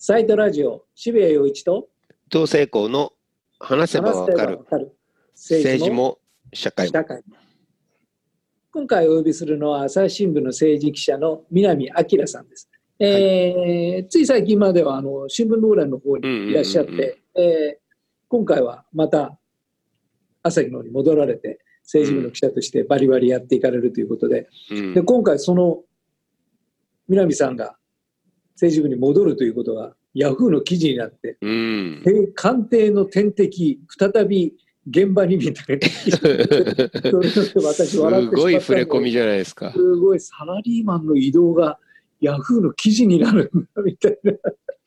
サイトラジオ、渋谷陽一と同性校の話せばわかる。政治も社会も。今回お呼びするのは朝日新聞の政治記者の南明さんです。えーつい最近まではあの新聞の裏の方にいらっしゃって、えー今回はまた朝日の方に戻られて政治部の記者としてバリバリやっていかれるということで,、うん。で今回その南さんが政治部に戻るということがヤフーの記事になってうんえー官邸の天敵、再び現場にみたいな。それによって私すごい触れ込みじゃないですか。すごいサラリーマンの移動がヤフーの記事になるんだみたいな。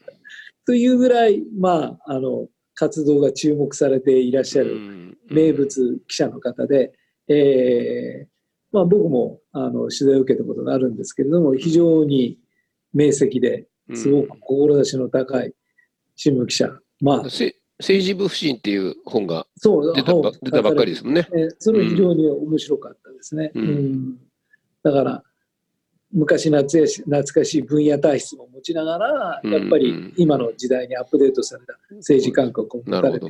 というぐらい、まあ、あの、活動が注目されていらっしゃるうん名物記者の方で、えーまあ僕もあの取材を受けたことがあるんですけれども、非常に明晰ですごく志の高い新聞記者。まあ、せ政治部不信っていう本がそう、出た出たばっかりですもんね。えーそれは非常に面白かったですね。うん。うん。だから昔懐かしい分野体質も持ちながら、うん。やっぱり今の時代にアップデートされた政治感覚を持たれて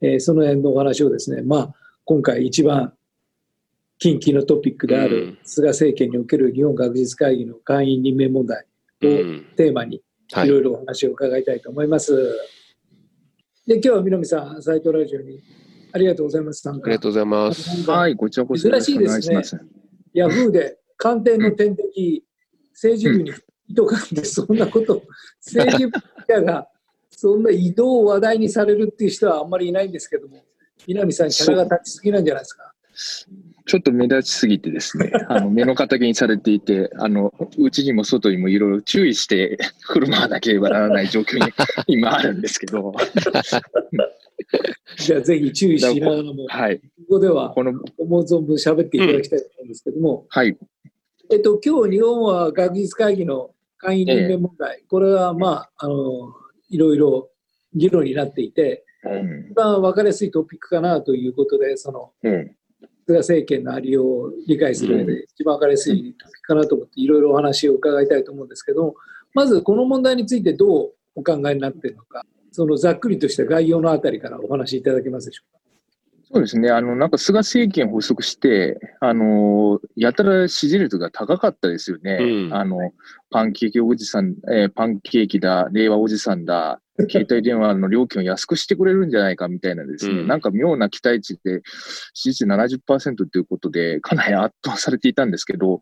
えーその辺のお話をですね、まあ、今回一番近畿のトピックであうるん。菅政権における日本学術会議の会員任命問題テーマにはいいろいろお話を伺いたいと思います。で今日は南さん、サイトラジオにありがとうございます。参加ありがとうございます。はい、こちらこそよろしいします。ヤフーで官邸の天敵、政治部に人がって、そんなこと、政治部記者がそんな移動を話題にされるっていう人はあんまりいないんですけども、南さん、キャラが立ちすぎなんじゃないですか？ちょっと目立ちすぎてですね、あの目の敵にされていて、あのうちにも外にもいろいろ注意して 振る舞わなければならない状況に 今あるんですけど、じゃあ、ぜひ注意しながらも、こはい、こではこの、思う存分喋っていただきたいと思うんですけども、はい、えっと、今日日本は学術会議の会員任命問題、これはまあ、あの、いろいろ議論になっていて、うん。一番分かりやすいトピックかなということで、その、うん、菅政権のありようを理解する上で一番分かりやすいトピックかなと思って、いろいろお話を伺いたいと思うんですけど、まずこの問題についてどうお考えになっているのか、そのざっくりとした概要のあたりからお話しいただけますでしょうか？そうですね、あのなんか菅政権発足して、あのやたら支持率が高かったですよね。うんあのパンケーキおじさん、えーパンケーキだ、令和おじさんだ、携帯電話の料金を安くしてくれるんじゃないかみたいなですね、うん。なんか妙な期待値で支持率70%ということで、かなり圧倒されていたんですけど、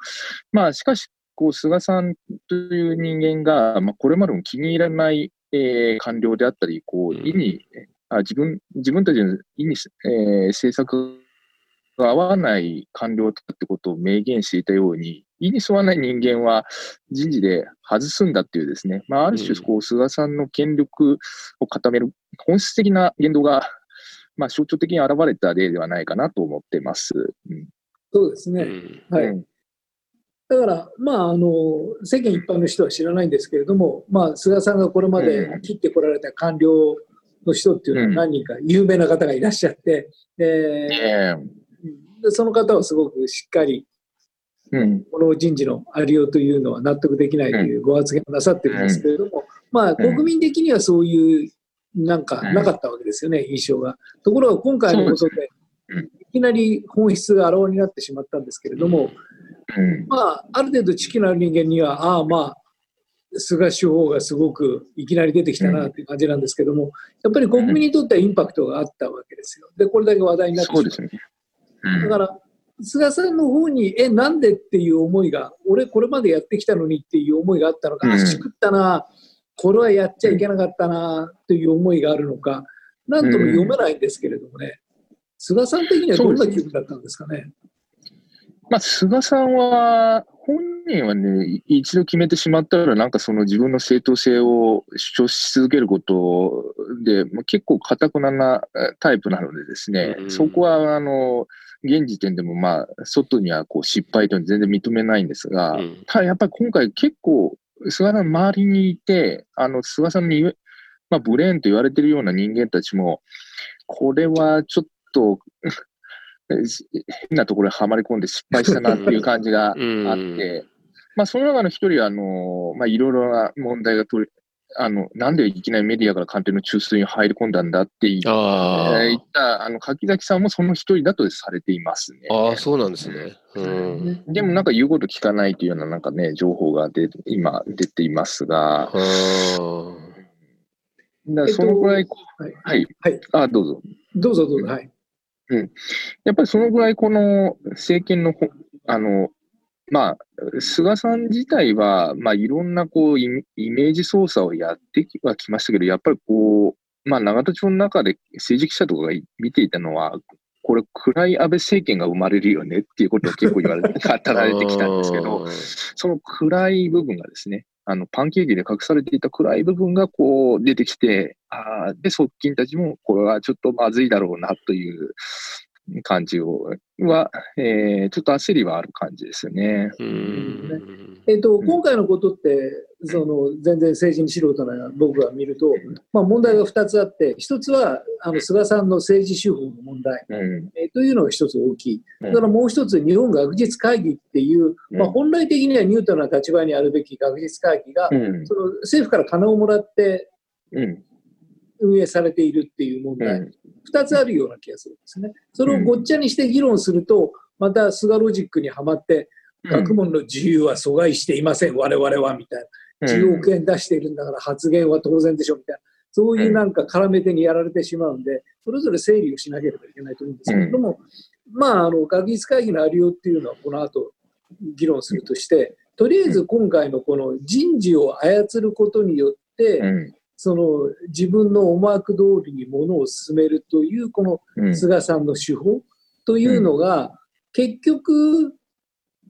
まあしかし、こう菅さんという人間が、まあ、これまでも気に入らない、えー官僚であったり、こううん。意に、あ自分自分たちの意に、えー政策が合わない官僚だってことを明言していたように、意に沿わない人間は人事で外すんだっていうですね、まあ、ある種うん。こう、菅さんの権力を固める本質的な言動が、まあ、象徴的に現れた例ではないかなと思ってます。うん。そうですね。うん。はい。うん。だから、まあ、あの、世間一般の人は知らないんですけれども、まあ、菅さんがこれまで切ってこられた官僚の人っていうのはうん。何人か有名な方がいらっしゃって、でえ。でその方はすごくしっかり、えうん。この人事のありようというのは納得できないというご発言をなさってるんですけれども、まあ、国民的にはそういう、なんかなかったわけですよね、印象が。ところが今回のことでいきなり本質があらわになってしまったんですけれども、うん。まあ、ある程度知識のある人間には、ああ、まあ、菅首相がすごくいきなり出てきたなっていう感じなんですけども、やっぱり国民にとってはインパクトがあったわけですよ。で、これだけ話題になってしまう。だから、菅さんの方に、え、なんでっていう思いが、俺これまでやってきたのにっていう思いがあったのか、うん。あ、しくったな、これはやっちゃいけなかったな、という思いがあるのか、なんとも読めないんですけれどもね、菅さん的にはどんな気分だったんですかね？まあ、菅さんは、本人はね、い一度決めてしまったら、なんかその自分の正当性を主張し続けることで、まあ、結構かたくななえタイプなのでですね、うん。そこは、あの、現時点でもまあ、外にはこう失敗というのは全然認めないんですが、うん。ただやっぱり今回結構、菅さんの周りにいて、あの、菅さんにまあ、ブレーンと言われてるような人間たちも、これはちょっと、変なところにはまり込んで失敗したなっていう感じがあっうん。て、まあ、その中の一人は、あの、まあ、いろいろな問題が取り、あの、なんでいきなりメディアから官邸の中枢に入り込んだんだって言っあえー言った、あの、柿崎さんもその一人だとされていますね。あ。ああ、そうなんですね。うん。でもなんか言うこと聞かないというようななんかね、情報が出今出ていますが、ああ。だそのぐらい、はい、はい、はい、あ、どうぞ。どうぞどうぞ。はい。やっぱりそのぐらいこの政権のほ、あの、まあ、菅さん自体は、まあ、いろんなこうイメージ操作をやってきはきましたけど、やっぱりこう、まあ、永田町の中で政治記者とかが見ていたのは、これ、暗い安倍政権が生まれるよねっていうことを結構言われて、語られてきたんですけど、その暗い部分がですね、あの、パンケーキで隠されていた暗い部分がこう出てきて、ああ、で、側近たちもこれはちょっとまずいだろうなという感じを、は、えー、ちょっと焦りはある感じですよね。うん。えっと、今回のことって、その全然政治に素人な僕が見ると、まあ、問題が2つあって、1つはあの菅さんの政治手法の問題、うん。えーというのが1つ大きい。うんだからもう1つ、日本学術会議っていう、うんまあ、本来的にはニュートラルな立場にあるべき学術会議が、うん。その政府から金をもらってうん。運営されているっていう問題、うん2つあるような気がするんですね。それをごっちゃにして議論すると、また菅ロジックにはまって、学問の自由は阻害していません、我々はみたいな。10億円出しているんだから発言は当然でしょみたいな。そういうなんか絡め手にやられてしまうんで、それぞれ整理をしなければいけないと思うんですけれども、まあ、あの、学術会議のありようっていうのはこの後議論するとして、とりあえず今回のこの人事を操ることによって、うん。その自分の思惑通りにものを進めるというこのうん。菅さんの手法というのが、結局、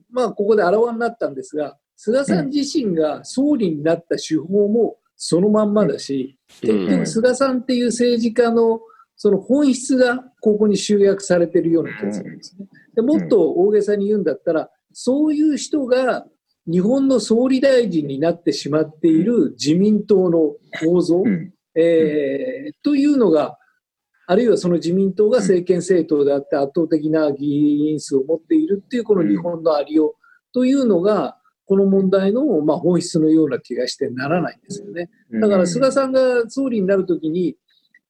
まあ、ここであらわになったんですが、菅さん自身が総理になった手法もそのまんまだし、結局、菅さんっていう政治家のその本質がここに集約されているような気がするんですね。でもっと大げさに言うんだったら、そういう人が日本の総理大臣になってしまっている自民党の構造、うん。えーというのが、あるいはその自民党が政権政党であって圧倒的な議員数を持っているっていうこの日本のありようというのが、この問題のまあ本質のような気がしてならないんですよね。だから菅さんが総理になるときに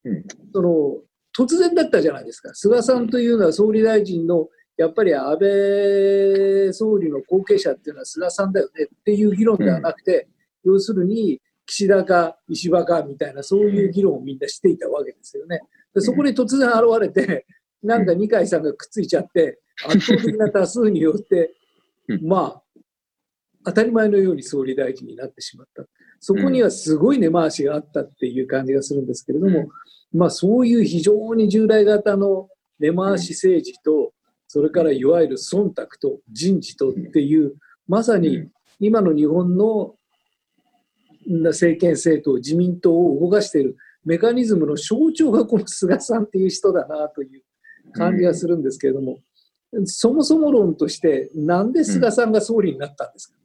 うん、その突然だったじゃないですか。菅さんというのは総理大臣のやっぱり安倍総理の後継者っていうのは菅さんだよねっていう議論ではなくて、要するに岸田か石破かみたいなそういう議論をみんなしていたわけですよね。でそこに突然現れて、なんか二階さんがくっついちゃって、圧倒的な多数によって、うん。まあ、当たり前のように総理大臣になってしまった。そこにはすごい根回しがあったっていう感じがするんですけれども、まあそういう非常に従来型の根回し政治と、それからいわゆる忖度と人事とっていう、まさに今の日本の政権政党、自民党を動かしているメカニズムの象徴がこの菅さんっていう人だなという感じがするんですけれども、そもそも論として、なんで菅さんが総理になったんですか、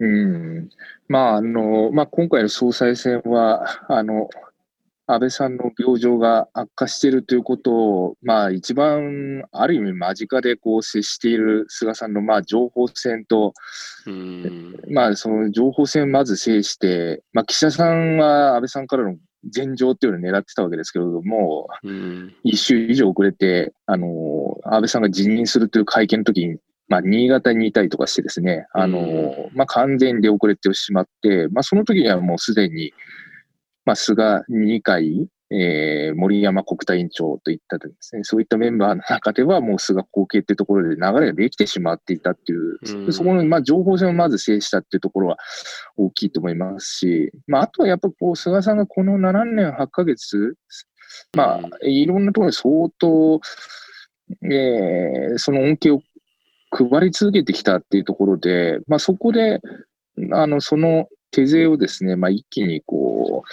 うん。まあ、あの、まあ、今回の総裁選は、あの、安倍さんの病状が悪化しているということを、まあ、一番、ある意味間近でこう接している菅さんの、まあ、情報戦と、うん。まあ、その情報戦をまず制して、まあ、岸田さんは安倍さんからの前情っていうのを狙ってたわけですけれども、うん。一週以上遅れて、あの、安倍さんが辞任するという会見の時に、まあ、新潟にいたりとかしてですね、あの、まあ、完全で遅れてしまって、まあ、その時にはもうすでに、まあ、菅二階、えー、森山国対委員長といったですね、そういったメンバーの中ではもう菅後継っていうところで流れができてしまっていたっていう、うんそこの、まあ、情報戦をまず制したっていうところは大きいと思いますし、まあ、あとはやっぱこう、菅さんがこの7年8ヶ月、まあ、いろんなところで相当、えーその恩恵を配り続けてきたっていうところで、まあ、そこで、あの、その手勢をですね、まあ、一気にこう、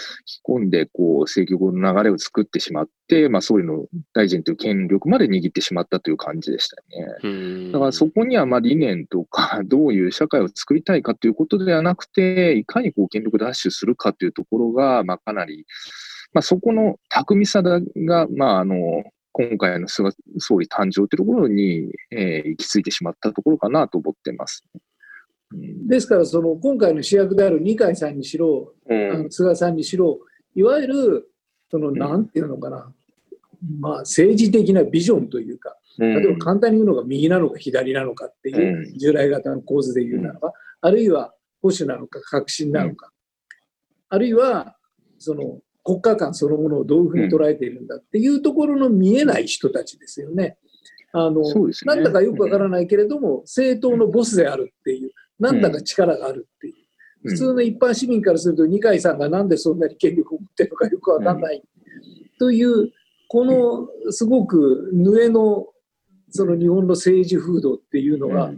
引き込んで、こう、政局の流れを作ってしまって、まあ、総理の大臣という権力まで握ってしまったという感じでしたね。うん。だからそこにはまあ理念とか、どういう社会を作りたいかということではなくて、いかにこう権力奪取するかというところが、まあかなり、まあそこの巧みさが、まああの、今回の菅総理誕生というところに、えー行き着いてしまったところかなと思ってます。ですから、その今回の主役である二階さんにしろ、うあんの菅さんにしろ、いわゆる、その、ん。なんていうのかな、まあ、政治的なビジョンというか、うん。例えば簡単に言うのが右なのか左なのかっていうう従来型の構図で言うならば、あるいは保守なのか革新なのか、あるいはその国家間そのものをどういうふうに捉えているんだっていうところの見えない人たちですよね。あのね。なんだかよくわからないけれども、政党のボスであるっていう、なんだか力があるっていう。普通の一般市民からすると、二階さんがなんでそんなに権力を持ってるのかよくわかんない。という、このすごくぬえのその日本の政治風土っていうのが、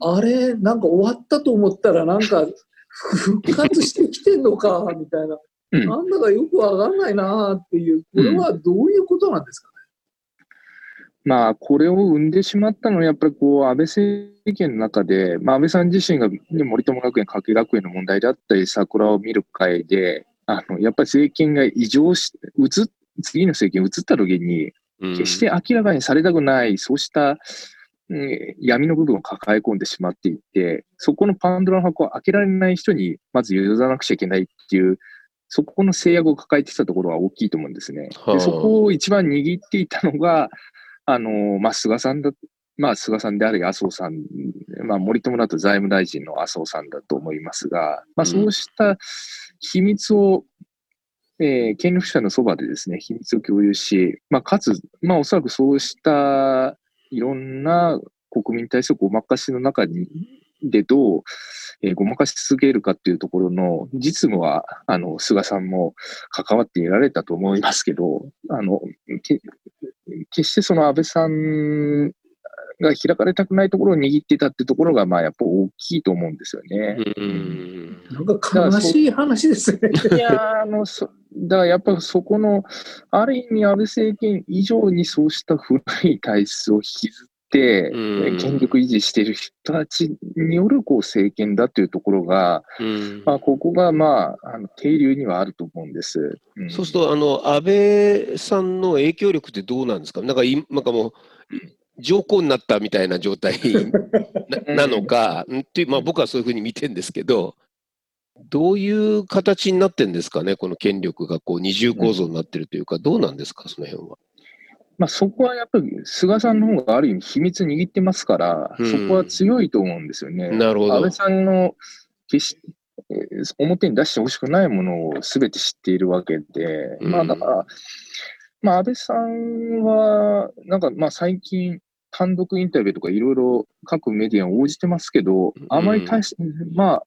あれ、なんか終わったと思ったら、なんか復活してきてんのか、みたいな。うんなんだかよくわかんないなっていう、これはどういうことなんですか？まあ、これを生んでしまったのは、やっぱりこう、安倍政権の中で、まあ、安倍さん自身が、ね、森友学園、加計学園の問題であったり、桜を見る会で、あの、やっぱり政権が異常し、移っ、次の政権移った時に、うん決して明らかにされたくない、そうした、うん闇の部分を抱え込んでしまっていて、そこのパンドラの箱を開けられない人に、まず譲らなくちゃいけないっていう、そこの制約を抱えてきたところは大きいと思うんですね。はあでそこを一番握っていたのが、あの、まあ、菅さんだ、まあ、菅さんであり、麻生さん、まあ、森友だと財務大臣の麻生さんだと思いますが、まあ、そうした秘密を、えー権力者のそばでですね、秘密を共有し、まあ、かつ、まあ、おそらくそうしたいろんな国民に対するごまかしの中に、でどう、えーごまかし続けるかっていうところの実務は、あの、菅さんも関わっていられたと思いますけど、あの、け決してその安倍さんが開かれたくないところを握っていたってところが、まあ、やっぱ大きいと思うんですよね。うんなんか悲しい話ですね。いやーあの、そだからやっぱそこの、ある意味安倍政権以上にそうした古い体質を引きず権力維持している人たちによるこう政権だというところが、うん。まあ、ここが、まあ、あの定流にはあると思うんです。うん。そうすると、あの、安倍さんの影響力ってどうなんですか？なんかい、なんかもう、上皇になったみたいな状態 ななのか、ん。っていう、まあ僕はそういうふうに見てるんですけど、どういう形になってんですかね、この権力がこう二重構造になってるというか、どうなんですか、その辺は。まあ、そこはやっぱり菅さんの方がある意味秘密握ってますから、うんそこは強いと思うんですよね。なるほど安倍。さんの決しえー表に出してほしくないものを全て知っているわけで、うんまあだから、まあ安倍さんは、なんかまあ最近、単独インタビューとかいろいろ各メディアに応じてますけど、あまり大し、まあ、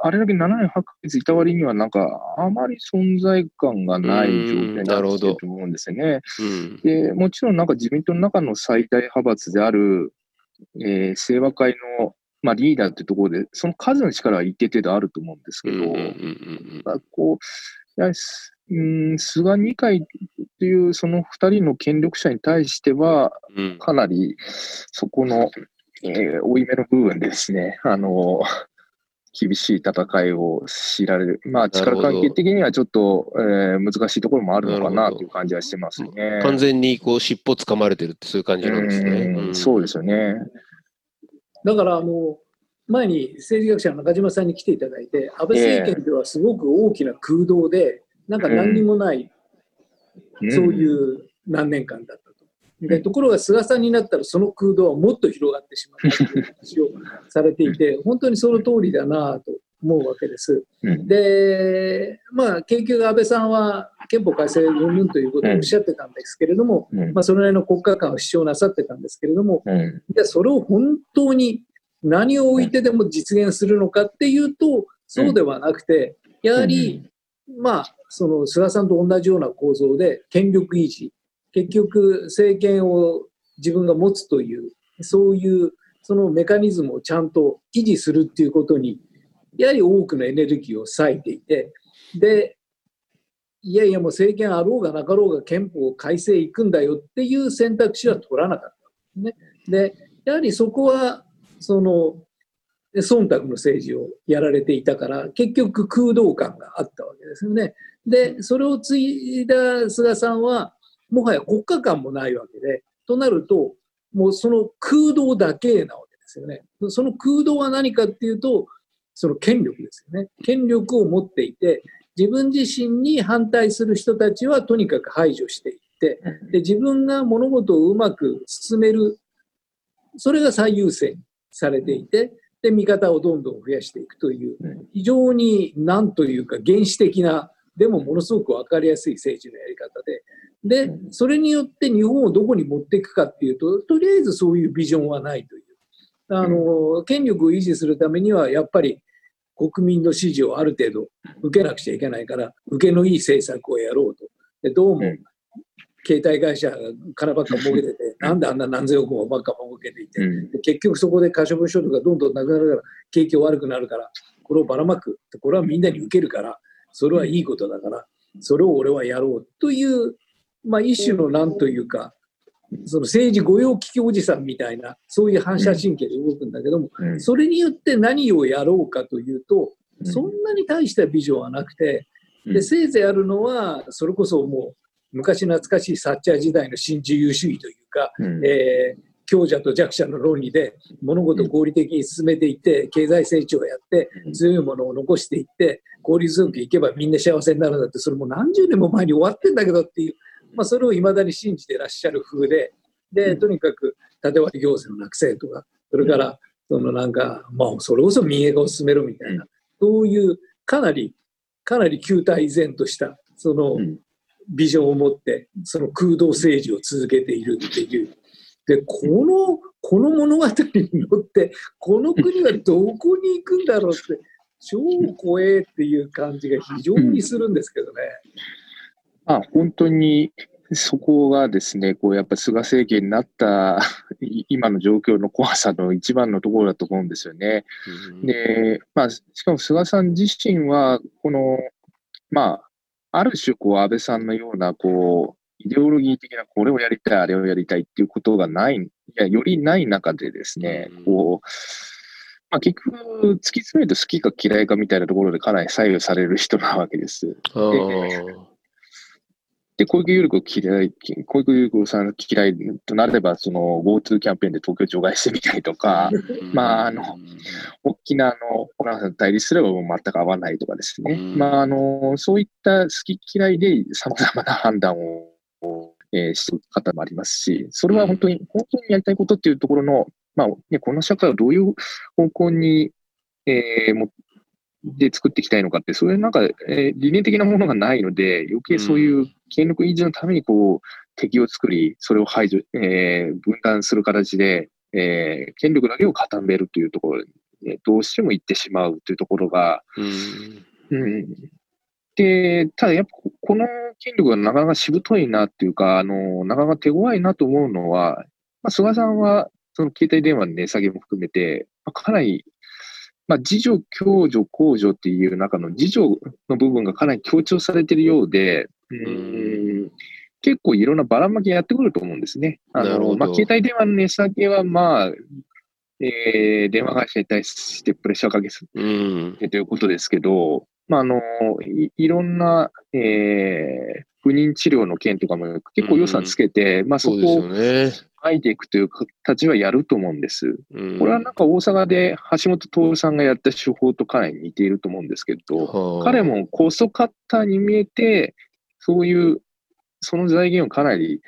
あれだけ7年8ヶ月いた割には、なんか、あまり存在感がない状態になってきてると思うんですよね。うん。で、もちろんなんか自民党の中の最大派閥である、えー清和会の、まあ、リーダーってところで、その数の力は一定程度あると思うんですけど、こう、やはりすうん、菅二階っていうその二人の権力者に対しては、かなりそこの、えー、負い目の部分でですね、あの、厳しい戦いを強いられる。まあ、力関係的にはちょっと、えー難しいところもあるのかなという感じはしてますね。完全にこう尻尾掴まれてるってそういう感じなんですね。うんそうですよね。だからもう、前に政治学者の中島さんに来ていただいて、安倍政権ではすごく大きな空洞で、なんか何にもない、そういう何年間だったと。でところが菅さんになったらその空洞はもっと広がってしまったという話をされていて、本当にその通りだなと思うわけです。うん。で、まあ、結局安倍さんは憲法改正云々ということをおっしゃってたんですけれども、うん。まあ、それなりの国家観を主張なさってたんですけれども、うん。じゃあそれを本当に何を置いてでも実現するのかっていうと、そうではなくて、やはり、まあ、その菅さんと同じような構造で権力維持、結局政権を自分が持つという、そういうそのメカニズムをちゃんと維持するっていうことに、やはり多くのエネルギーを割いていて、で、いやいやもう政権あろうがなかろうが憲法改正いくんだよっていう選択肢は取らなかったでね。で、やはりそこは、その、忖度の政治をやられていたから、結局空洞感があったわけですよね。で、それを継いだ菅さんは、もはや国家観もないわけで、となると、もうその空洞だけなわけでですよね。その空洞は何かっていうと、その権力ですよね。権力を持っていて、自分自身に反対する人たちはとにかく排除していって、で自分が物事をうまく進める、それが最優先されていて、で、味方をどんどん増やしていくという、非常に何というか原始的な、でもものすごく分かりやすい政治のやり方で、で、それによって日本をどこに持っていくかっていうと、とりあえずそういうビジョンはないという。あの、権力を維持するためには、やっぱり国民の支持をある程度受けなくちゃいけないから、受けのいい政策をやろうと。でどうも、携帯会社が金ばっか儲けてて、なんであんな何千億もばっか儲けていて、結局そこで可処分所得がどんどんなくなるから、景気悪くなるから、これをばらまく。これはみんなに受けるから、それはいいことだから、それを俺はやろうというまあ、一種のなんというか、その政治御用聞きおじさんみたいな、そういう反射神経で動くんだけども、それによって何をやろうかというと、そんなに大したビジョンはなくて、で、せいぜいあるのは、それこそもう、昔懐かしいサッチャー時代の新自由主義というか、えー、強者と弱者の論理で物事を合理的に進めていって、経済成長をやって、強いものを残していって、効率よくいけばみんな幸せになるんだって、それも何十年も前に終わってんだけどっていう、まあ、それをいまだに信じてらっしゃる風で、で、とにかく縦割り行政のなくせとか、それから、そのなんか、まあ、それこそ民営化を進めるみたいな、そういうかなり、かなり旧態依然とした、その、ビジョンを持って、その空洞政治を続けているっていう。で、この、この物語に乗って、この国はどこに行くんだろうって、超怖えっていう感じが非常にするんですけどね。まあ、本当にそこがですね、こうやっぱ菅政権になった 今の状況の怖さの一番のところだと思うんですよね。で、まあ、しかも菅さん自身は、この、まあ、ある種、こう、安倍さんのような、こう、イデオロギー的なこれをやりたい、あれをやりたいっていうことがない、いや、よりない中でですね、こう、まあ、結局、突き詰めると好きか嫌いかみたいなところでかなり左右される人なわけです。で、小池百合子嫌い、小池百合子さん嫌いとなれば、その GoTo キャンペーンで東京除外してみたりとか、まあ、あの、沖縄の小川さんと対立すればもう全く合わないとかですね。まあ、あの、そういった好き嫌いで様々な判断を、えー、してる方もありますし、それは本当に、本当にやりたいことっていうところの、まあ、ね、この社会をどういう方向に、えー、もで作っていきたいのかって、そういうなんか、えー、理念的なものがないので、余計そういう権力維持のためにこう、敵を作り、それを排除、えー、分断する形で、えー、権力だけを固めるというところに、どうしても行ってしまうというところが、うん、うん、で、ただやっぱこの権力がなかなかしぶといなっていうか、あの、なかなか手強いなと思うのは、まあ、菅さんは、その携帯電話の値下げも含めて、まあ、かなりまあ、自助、共助、公助っていう中の自助の部分がかなり強調されているようで、うん。結構いろんなばらまきやってくると思うんですね。あの、まあ、携帯電話の値下げは、まあ、えー、電話会社に対してプレッシャーをかけする、ということですけど、まあ、あのい、いろんな、えー、不妊治療の件とかも結構予算つけて、まあ、そこを書いていくという形はやると思うんです。これはなんか大阪で橋本徹さんがやった手法とかなり似ていると思うんですけど、彼もコストカッターに見えて、そういう、その財源をかなり、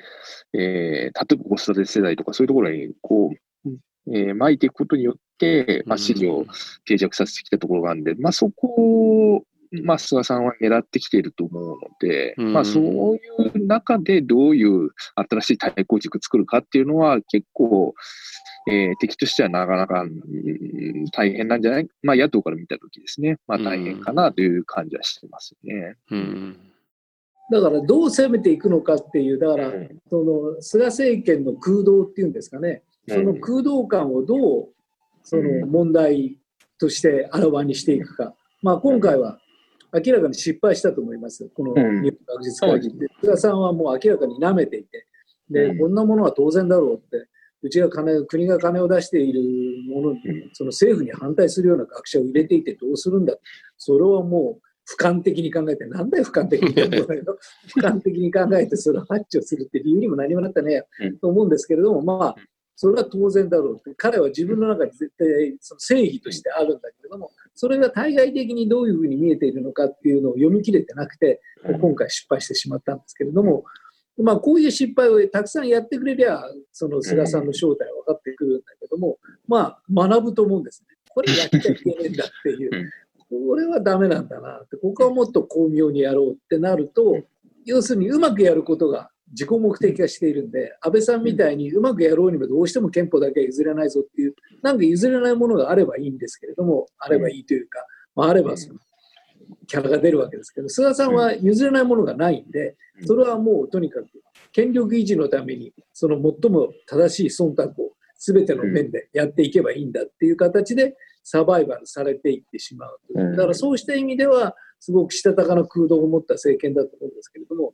えー、例えば子育て世代とかそういうところにこう、えー、巻いていくことによって、まあ、支持を定着させてきたところがあるんで、まあ、そこをまあ、菅さんは狙ってきていると思うので、うん、まあ、そういう中でどういう新しい対抗軸作るかっていうのは結構、えー、敵としてはなかなか、うん、大変なんじゃない？まあ、野党から見たときですね、まあ、大変かなという感じはしてますね。うん、だからどう攻めていくのかっていう、だから、その菅政権の空洞っていうんですかね、その空洞感をどうその問題としてあらわにしていくか。まあ、今回は明らかに失敗したと思います、この日本学術会議って。菅さんはもう明らかに舐めていて、で、こんなものは当然だろうって、うちが金、国が金を出しているものに、その政府に反対するような学者を入れていてどうするんだ。それはもう、俯瞰的に考えて、なんだよ俯瞰的に考えて、俯瞰的に考えてそれを発注するって理由にも何もなったね、と思うんですけれども、まあ、それは当然だろうって彼は自分の中で絶対その正義としてあるんだけれどもそれが対外的にどういうふうに見えているのかっていうのを読み切れてなくて今回失敗してしまったんですけれども、まあ、こういう失敗をたくさんやってくれりゃその菅さんの正体は分かってくるんだけども、まあ、学ぶと思うんですね。これやっちゃいけないんだっていう。これはダメなんだなって、ここはもっと巧妙にやろうってなると、要するにうまくやることが自己目的化しているんで、安倍さんみたいにうまくやろうにもどうしても憲法だけは譲れないぞっていう、なんか譲れないものがあればいいんですけれども、あればいいというか、まあ、あればそのキャラが出るわけですけど、菅さんは譲れないものがないんで、それはもうとにかく権力維持のために、その最も正しい忖度を全ての面でやっていけばいいんだっていう形でサバイバルされていってしまう。だからそうした意味では、すごくしたたかな空洞を持った政権だと思うんですけれども、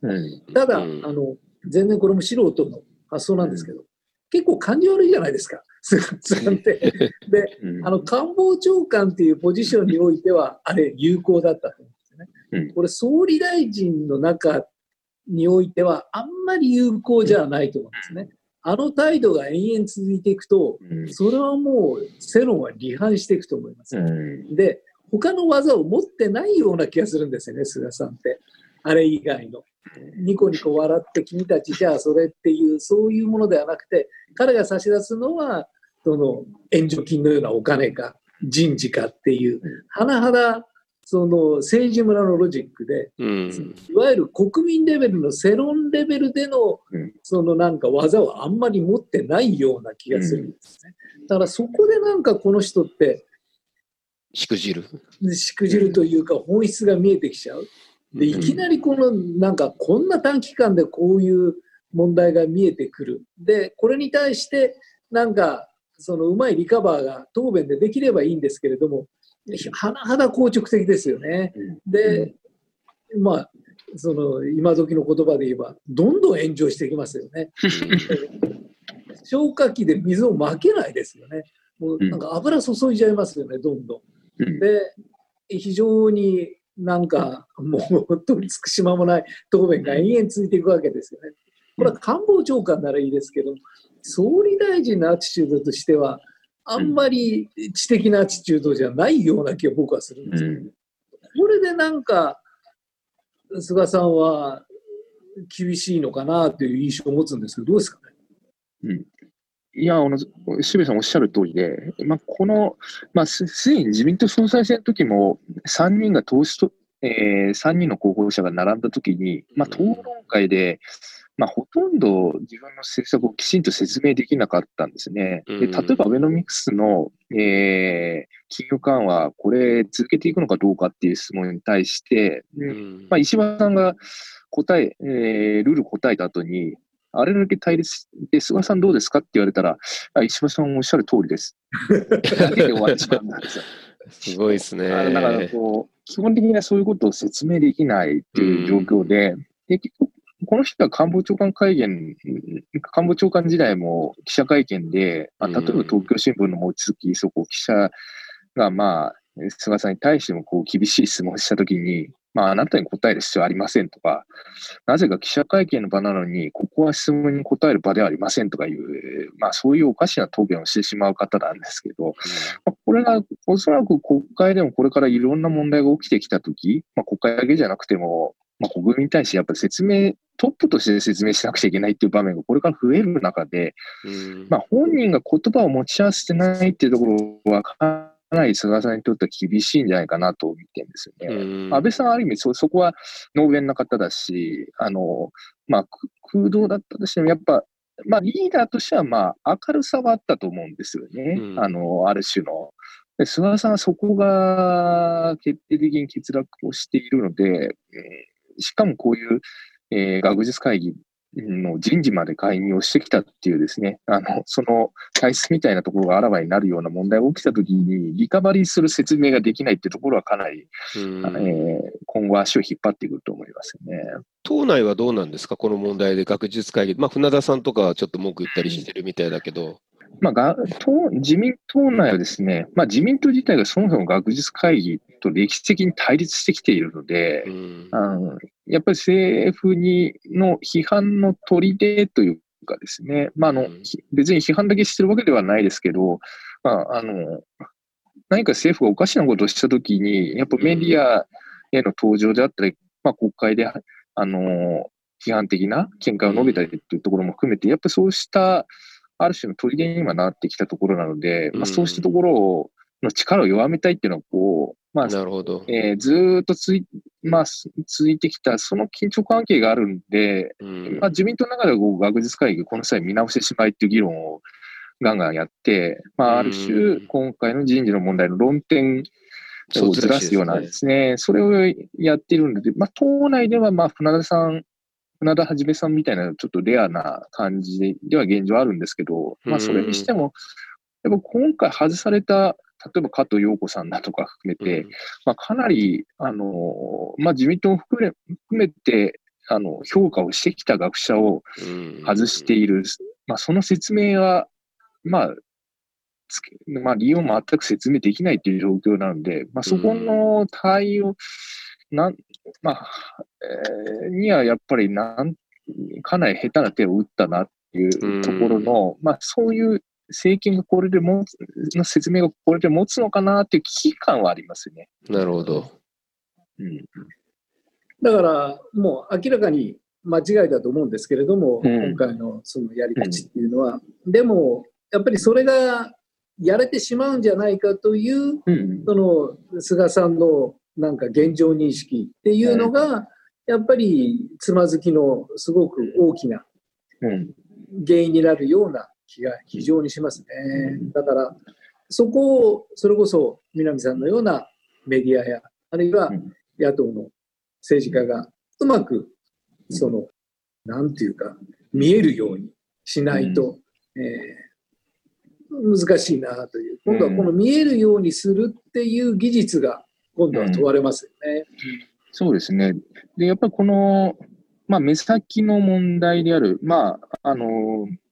ただ、あの、全然これも素人の発想なんですけど、結構感じ悪いじゃないですか、菅って。で、あの、官房長官っていうポジションにおいては、あれ、有効だったと思うんですよね。これ、総理大臣の中においては、あんまり有効じゃないと思うんですね。あの態度が延々続いていくと、それはもう世論は離反していくと思います。で、他の技を持ってないような気がするんですよね、菅さんって。あれ以外の。ニコニコ笑って君たちじゃあそれっていう、そういうものではなくて、彼が差し出すのは、その援助金のようなお金か、人事かっていう、甚だその政治村のロジックで、うん、いわゆる国民レベルの世論レベルでの、うん、そのなんか技をあんまり持ってないような気がするんですね。だからそこでなんかこの人って、しくじる。しくじるというか本質が見えてきちゃう。でいきなりこのなんかこんな短期間でこういう問題が見えてくる。で、これに対してなんかそのうまいリカバーが答弁でできればいいんですけれども、甚だ硬直的ですよね。で、まあ、その今時の言葉で言えば、どんどん炎上していきますよね。消火器で水をまけないですよね。もうなんか油注いじゃいますよね、どんどん。で、非常になんかもう取り付く島もない答弁が延々続いていくわけですよね。これは官房長官ならいいですけど、総理大臣のアティチュードとしては、あんまり知的なアティチュードじゃないような気が僕はするんですけど、うん、これでなんか、菅さんは厳しいのかなという印象を持つんですけど、どうですかね？うんいや、あの、渋谷さんおっしゃる通りで、まあ、この、まあ、すでに自民党総裁選の時も、3人が党首と、えー、3人の候補者が並んだ時に、まあ、討論会で、まあ、ほとんど自分の政策をきちんと説明できなかったんですね。で例えばアベノミクスの、えー、金融緩和、これ続けていくのかどうかっていう質問に対して、まあ、石破さんが答え、えー、ルール答えた後に、あれだけ対立で、菅さんどうですかって言われたら、あ石破さんおっしゃる通りです。だけで終わっちまうんですよ。すごいですね。だからこう、基本的にはそういうことを説明できないっていう状況で、で結局この人は官房長官会見、官房長官時代も記者会見で、まあ、例えば東京新聞の望月そこ記者が、まあ、菅さんに対してもこう厳しい質問をしたときに、まあ、あなたに答える必要ありませんとか、なぜか記者会見の場なのに、ここは質問に答える場ではありませんとかいう、まあ、そういうおかしな答弁をしてしまう方なんですけど、まあ、これがおそらく国会でもこれからいろんな問題が起きてきたとき、まあ、国会だけじゃなくても、まあ、国民に対してやっぱり説明トップとして説明しなくちゃいけないっていう場面がこれから増える中で、まあ、本人が言葉を持ち合わせてないっていうところはかなり菅さんにとっては厳しいんじゃないかなと見てるんですよね。安倍さんはある意味そ、そこは能弁な方だし、あの、まあ、空洞だったとしても、やっぱ、まあ、リーダーとしては、まあ、明るさはあったと思うんですよね。あの、ある種の。で菅さんはそこが決定的に欠落をしているので、えー、しかもこういうえー、学術会議の人事まで介入をしてきたっていうですね、あの、その体質みたいなところがあらわになるような問題が起きたときに、リカバリーする説明ができないっていうところはかなり、えー、今後足を引っ張ってくると思いますね。党内はどうなんですか、この問題で学術会議。まあ、船田さんとかはちょっと文句言ったりしてるみたいだけど。まあ、が党自民党内はですね、まあ、自民党自体がそもそも学術会議と歴史的に対立してきているので、うん、あのやっぱり政府にの批判の砦というかですね。まあ、あの、うん別に批判だけしてるわけではないですけど、まあ、あの、何か政府がおかしなことをしたときに、やっぱメディアへの登場であったり、まあ、国会で、あの、批判的な見解を述べたりっていうところも含めて、やっぱりそうした、ある種の砦に今なってきたところなので、まあ、そうしたところを、の力を弱めたいっていうのは、こう、まあ、なるほど。えーずーっとつい、まあ、す続いてきた、その緊張関係があるんで、うん。まあ、自民党の中ではこう学術会議、この際見直してしまいっていう議論をガンガンやって、まあ、あるう種ん、今回の人事の問題の論点をずらすようなですね、それをやっているので、まあ、党内では、まあ、船田さん、船田はじめさんみたいなちょっとレアな感じでは現状あるんですけど、まあ、それにしても、やっぱ今回外された、例えば加藤陽子さんだとか含めて、まあ、かなり、あのまあ、自民党も含め含めてあの評価をしてきた学者をうん。外している、まあ、その説明は、まあつけまあ、理由を全く説明できないという状況なので、まあ、そこの対応、なんまあえーにはやっぱりなんかなり下手な手を打ったなっていうところの、まあ、そういう政権がこれで持つ、の説明がこれで持つのかなっていう危機感はありますね。なるほど。うん。だからもう明らかに間違いだと思うんですけれども、うん。今回のそのやり口っていうのは、でもやっぱりそれがやれてしまうんじゃないかといううん。その菅さんのなんか現状認識っていうのが、やっぱりつまずきのすごく大きなうん。原因になるような気が非常にしますね。だからそこをそれこそ南さんのようなメディアやあるいはうん。野党の政治家がうまくそのなんていうか見えるようにしないと、えー難しいなという。今度はこの見えるようにするっていう技術が今度は問われますよね。そうですね。で、やっぱりこの、まあ、目先の問題である、まあ、あの、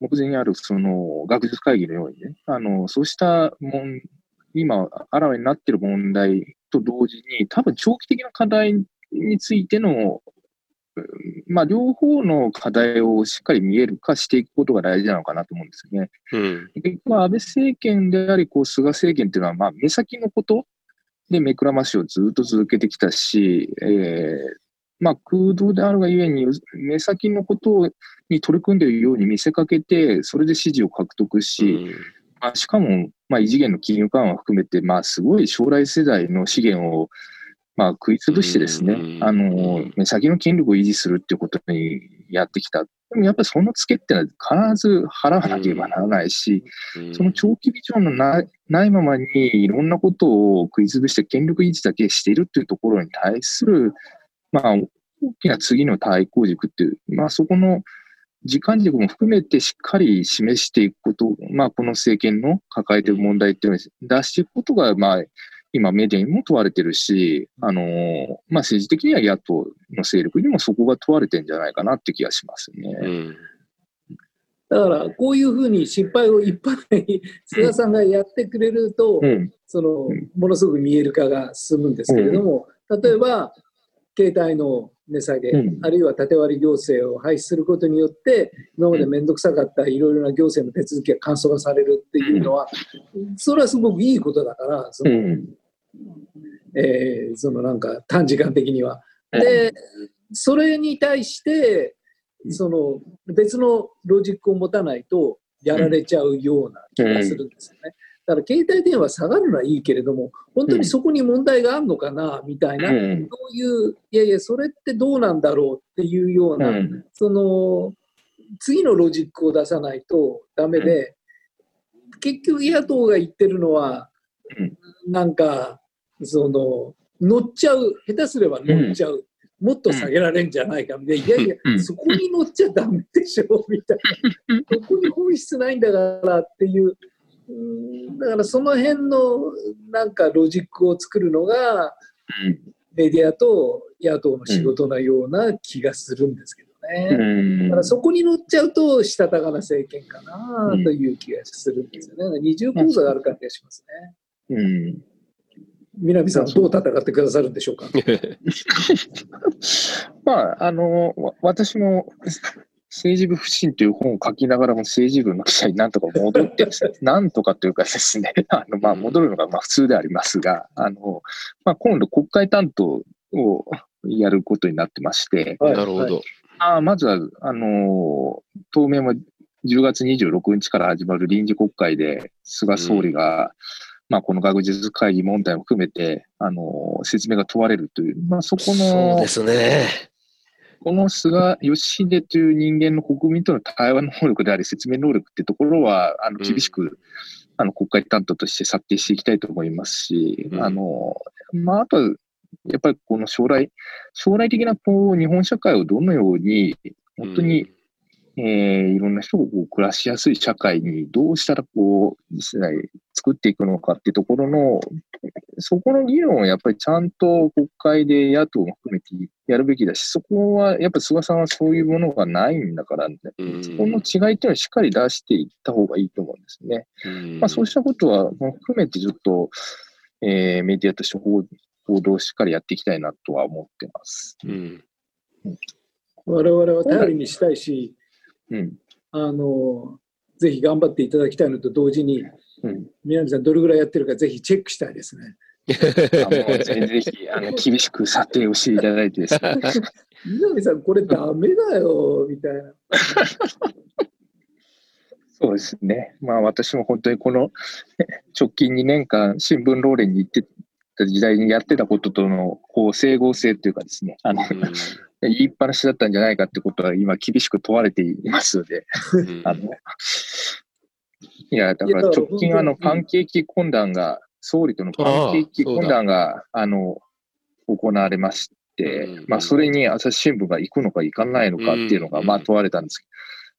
目前にある、その、学術会議のようにね、あの、そうしたもん、今、あらわになっている問題と同時に、多分長期的な課題についての、うんまあ、両方の課題をしっかり見える化していくことが大事なのかなと思うんですよね。うん。結局は安倍政権であり、こう菅政権っていうのは、まあ、目先のことで目くらましをずっと続けてきたし、えーまあ、空洞であるがゆえに、目先のことに取り組んでいるように見せかけて、それで支持を獲得し、まあ、しかも、まあ、異次元の金融緩和を含めて、まあ、すごい将来世代の資源を、まあ、食い潰してですね、うんあの、目先の権力を維持するっていうことにやってきた。でもやっぱりそのツケってのは必ず払わなければならないし、うん。その長期ビジョンのないないままにいろんなことを食い潰して権力維持だけしているっていうところに対する、まあ、大きな次の対抗軸っていう、まあ、そこの時間軸も含めてしっかり示していくこと、まあ、この政権の抱えている問題っていうのを出していくことが、まあ、今メディアにも問われてるし、あのまあ、政治的には野党の勢力にもそこが問われてるんじゃないかなって気がしますね。うん。だからこういうふうに失敗を一般に菅さんがやってくれると、うん、そのうん。ものすごく見える化が進むんですけれども、例えば携帯の値下げ、うん。あるいは縦割り行政を廃止することによって今まで面倒くさかったいろいろな行政の手続きが簡素化されるっていうのは、それはすごくいいことだからその、うん、えーそのなんか短時間的には。でそれに対してその別のロジックを持たないとやられちゃうような気がするんですよね。だから携帯電話下がるのはいいけれども本当にそこに問題があるのかなみたいな、うん。そういういやいやそれってどうなんだろうっていうような、うん。その次のロジックを出さないとダメで、結局野党が言ってるのは、なんかその乗っちゃう下手すれば乗っちゃう、もっと下げられんじゃないかみたいな、いやいや、うん。そこに乗っちゃダメでしょみたいな。そこに本質ないんだからっていう。うん。だからその辺のなんかロジックを作るのがメディアと野党の仕事なような気がするんですけどね。うん。だからそこに乗っちゃうとしたたかな政権かなという気がするんですよね。二重構造がある感じがしますね。うん南さん、どう戦ってくださるんでしょうか？まあ、あの、わ私も政治部不信という本を書きながらも政治部の記者になんとか戻って なんとかというかですね、あの、まあ、戻るのがまあ普通でありますが、あの、まあ、今度国会担当をやることになってまして、はいなるほど。あまずは、あの、当面は10月26日から始まる臨時国会で、菅総理が、まあ、この学術会議問題も含めて、あの、説明が問われるという、まあ、そこそうので、すね。この菅義偉という人間の国民との対話の能力であり、説明能力ってところは、あの、厳しく、あの、国会担当として査定していきたいと思いますし、うん。あの、まあ、あとは、やっぱりこの将来、将来的なこう日本社会をどのように、本当に、えーいろんな人がこう暮らしやすい社会にどうしたらこう、実際作っていくのかっていうところの、そこの議論をやっぱりちゃんと国会で野党も含めてやるべきだし、そこはやっぱ菅さんはそういうものがないんだから、ね。うん。そこの違いっていうのはしっかり出していった方がいいと思うんですね。うん。まあ、そうしたことは含めてちょっと、えーメディアとして報報道をしっかりやっていきたいなとは思ってます。うん。我々は頼りにしたいし、うん。あの、ぜひ頑張っていただきたいのと同時に、うん。南さんどれぐらいやってるかぜひチェックしたいですね。ぜぜひ、あの、厳しく査定をしていただいてですね。南さんこれダメだよ、みたいな。そうですね。まあ私も本当にこの直近2年間新聞ローレンに行ってた時代にやってたこととのこう整合性というかですね、あの、言いっぱなしだったんじゃないかってことは今厳しく問われていますので、うん。あの、いや、だから直近あのパンケーキ懇談が、総理とのパンケーキ懇談が、あの、行われましてうん、まあそれに朝日新聞が行くのか行かないのかっていうのが、うん。まあ問われたんですけど、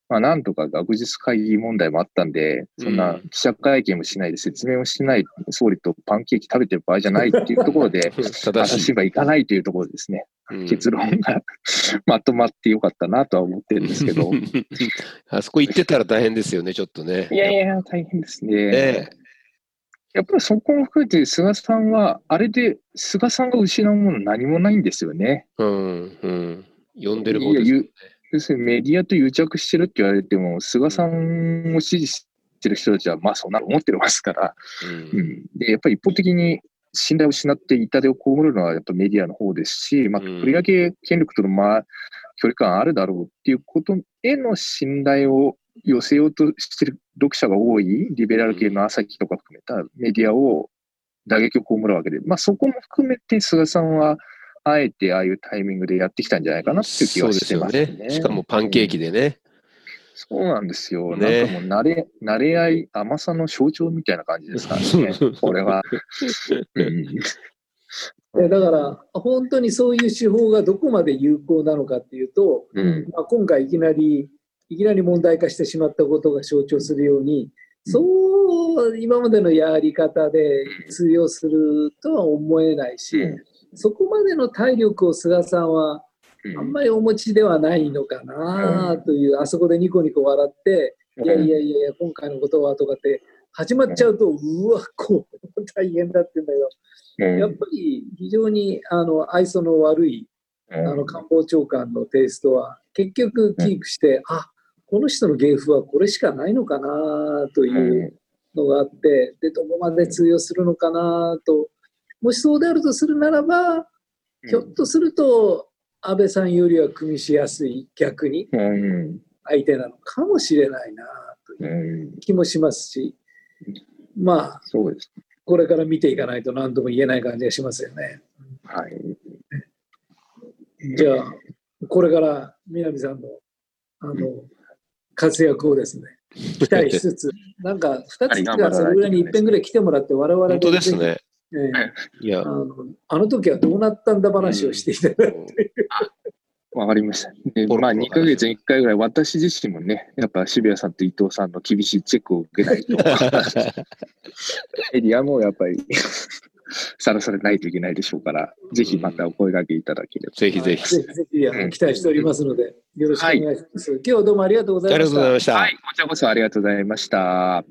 まあなんとか学術会議問題もあったんで、そんうなん記者会見もしないで説明もしない総理とパンケーキ食べてる場合じゃないっていう ところで、正しい。新聞は行かないというところですね。うん結論がまとまってよかったなとは思ってるんですけど。あそこ行ってたら大変ですよね、ちょっとね。いやいや、大変ですね。ねやっぱりそこも含めて菅さんは、あれで菅さんが失うもの何もないんですよね。うん、うん。呼んでる方ですよね。要するにメディアと癒着してるって言われても、菅さんを支持してる人たちは、まあそんなの思ってますから、ううん。ん、でやっぱり一方的に信頼を失って痛手を被るのはやっぱメディアの方ですし、まあ、うん。とりわけ権力とのまあ距離感あるだろうっていうことへの信頼を寄せようとしてる読者が多いリベラル系の朝日とか含めたメディアを打撃を被るわけで、まあ、そこも含めて菅さんはあえてああいうタイミングでやってきたんじゃないかなっていう気はしてますね。ね。しかもパンケーキでね。そうなんですよ。ねなんかもう慣れ、慣れ合い、甘さの象徴みたいな感じですからね。これは。うんえだから、本当にそういう手法がどこまで有効なのかっていうと、うんまあ、今回いきなり、いきなり問題化してしまったことが象徴するように、そう、今までのやり方で通用するとは思えないし、うんそこまでの体力を菅さんはあんまりお持ちではないのかなという、あそこでニコニコ笑って、いやいやいや今回のことはとかって始まっちゃうと、うわ、こう大変だって言うんだけど、うん。やっぱり非常にあの愛想の悪いあの官房長官のテイストは結局キープして、あこの人の芸風はこれしかないのかなというのがあって、でどこまで通用するのかなと、もしそうであるとするならば、ひょっとすると安倍さんよりは組みしやすい逆にうん相手なのかもしれないなとういうん気もしますし、まあ、そうです。これから見ていかないと何とも言えない感じがしますよね。はい。じゃあ、これから南さんのあの活躍をですね、期待しつつ、なんか2月からそれぐらいに一遍ぐらい来てもらって、我々本当ですね。ええいやあ、のあの時はどうなったんだ話をしていただいて、わかりました。まあ、2ヶ月に1回ぐらい、私自身もね、やっぱ渋谷さんと伊藤さんの厳しいチェックを受けないと、エリアもやっぱり、さらされないといけないでしょうから、ぜひまたお声掛けいただければ。ぜひぜひ。ぜひぜひ期待しておりますので、よろしくお願いします。今日はどうもありがとうございましたありがとうござい。ました。はい、こちらこそありがとうございました。